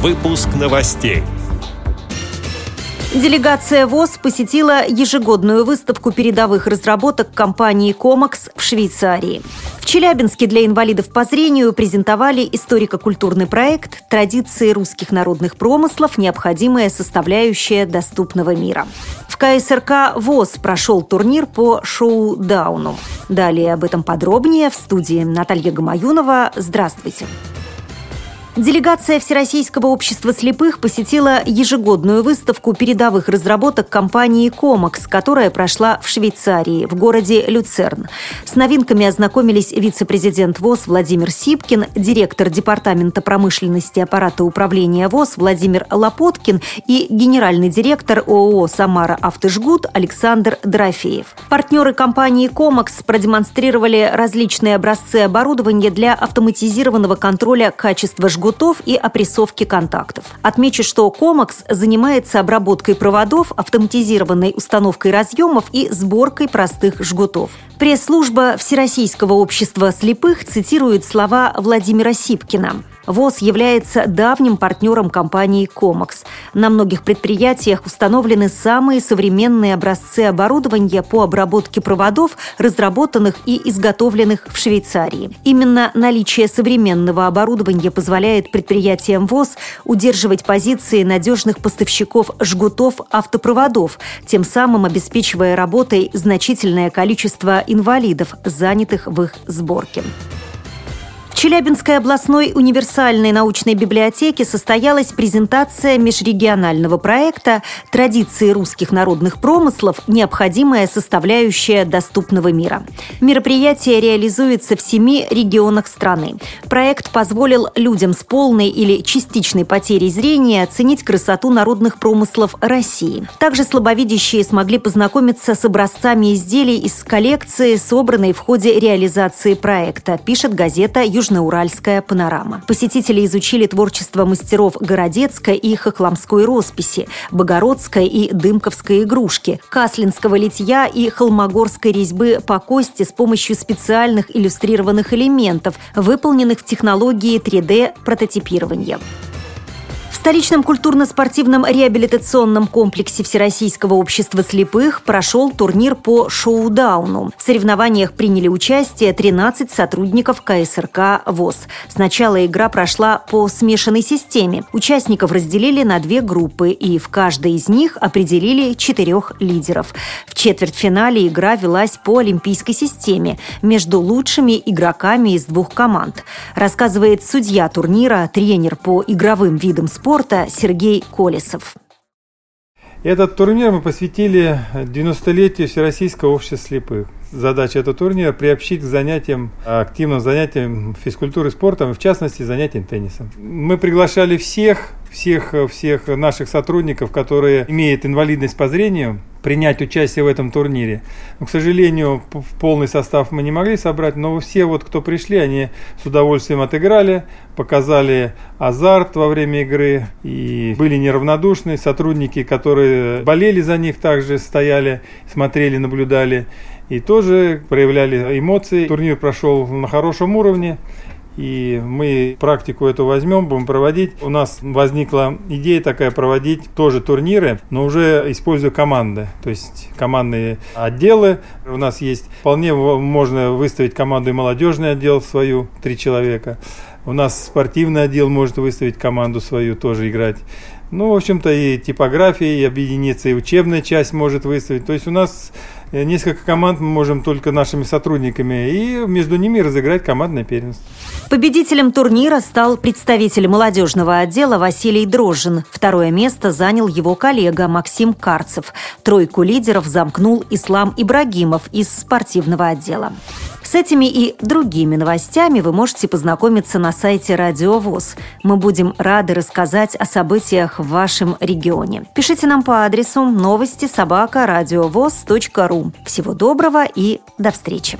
Выпуск новостей. Делегация ВОЗ посетила ежегодную выставку передовых разработок компании «Комакс» в Швейцарии. В Челябинске для инвалидов по зрению презентовали историко-культурный проект «Традиции русских народных промыслов. Необходимая составляющая доступного мира». В КСРК ВОЗ прошел турнир по шоу-дауну. Далее об этом подробнее в студии Наталья Гамаюнова. Здравствуйте. Здравствуйте. Делегация Всероссийского общества слепых посетила ежегодную выставку передовых разработок компании «Комакс», которая прошла в Швейцарии, в городе Люцерн. С новинками ознакомились вице-президент ВОЗ Владимир Сипкин, директор Департамента промышленности аппарата управления ВОЗ Владимир Лопоткин и генеральный директор ООО «Самара Автожгут» Александр Дорофеев. Партнеры компании «Комакс» продемонстрировали различные образцы оборудования для автоматизированного контроля качества жгутов жгутов и опрессовки контактов. Отмечу, что Комакс занимается обработкой проводов, автоматизированной установкой разъемов и сборкой простых жгутов. Пресс-служба Всероссийского общества слепых цитирует слова Владимира Сипкина. ВОЗ является давним партнером компании «Комакс». На многих предприятиях установлены самые современные образцы оборудования по обработке проводов, разработанных и изготовленных в Швейцарии. Именно наличие современного оборудования позволяет предприятиям ВОЗ удерживать позиции надежных поставщиков жгутов автопроводов, тем самым обеспечивая работой значительное количество инвалидов, занятых в их сборке. Челябинской областной универсальной научной библиотеке состоялась презентация межрегионального проекта «Традиции русских народных промыслов. Необходимая составляющая доступного мира». Мероприятие реализуется в семи регионах страны. Проект позволил людям с полной или частичной потерей зрения оценить красоту народных промыслов России. Также слабовидящие смогли познакомиться с образцами изделий из коллекции, собранной в ходе реализации проекта, пишет газета «Южный Южноуральская панорама. Посетители изучили творчество мастеров Городецкой и Хохламской росписи, Богородской и Дымковской игрушки, Каслинского литья и Холмогорской резьбы по кости с помощью специальных иллюстрированных элементов, выполненных в технологии 3D-прототипирования столичном культурно-спортивном реабилитационном комплексе Всероссийского общества слепых прошел турнир по шоу-дауну. В соревнованиях приняли участие 13 сотрудников КСРК ВОЗ. Сначала игра прошла по смешанной системе. Участников разделили на две группы, и в каждой из них определили четырех лидеров. В четвертьфинале игра велась по олимпийской системе между лучшими игроками из двух команд. Рассказывает судья турнира, тренер по игровым видам спорта спорта Сергей Колесов. Этот турнир мы посвятили 90-летию Всероссийского общества слепых. Задача этого турнира – приобщить к занятиям, активным занятиям физкультуры и спортом, в частности, занятиям теннисом. Мы приглашали всех, всех, всех наших сотрудников, которые имеют инвалидность по зрению, принять участие в этом турнире. Но, к сожалению, полный состав мы не могли собрать, но все, вот, кто пришли, они с удовольствием отыграли, показали азарт во время игры и были неравнодушны. Сотрудники, которые болели за них, также стояли, смотрели, наблюдали и тоже проявляли эмоции. Турнир прошел на хорошем уровне. И мы практику эту возьмем, будем проводить. У нас возникла идея такая проводить тоже турниры, но уже используя команды. То есть командные отделы. У нас есть вполне можно выставить команду и молодежный отдел свою, три человека. У нас спортивный отдел может выставить команду свою, тоже играть. Ну, в общем-то, и типография, и объединиться, и учебная часть может выставить. То есть у нас э, несколько команд мы можем только нашими сотрудниками, и между ними разыграть командное первенство. Победителем турнира стал представитель молодежного отдела Василий Дрожжин. Второе место занял его коллега Максим Карцев. Тройку лидеров замкнул Ислам Ибрагимов из спортивного отдела. С этими и другими новостями вы можете познакомиться на сайте Радио ВОЗ. Мы будем рады рассказать о событиях в вашем регионе. Пишите нам по адресу новости собака ру. Всего доброго и до встречи!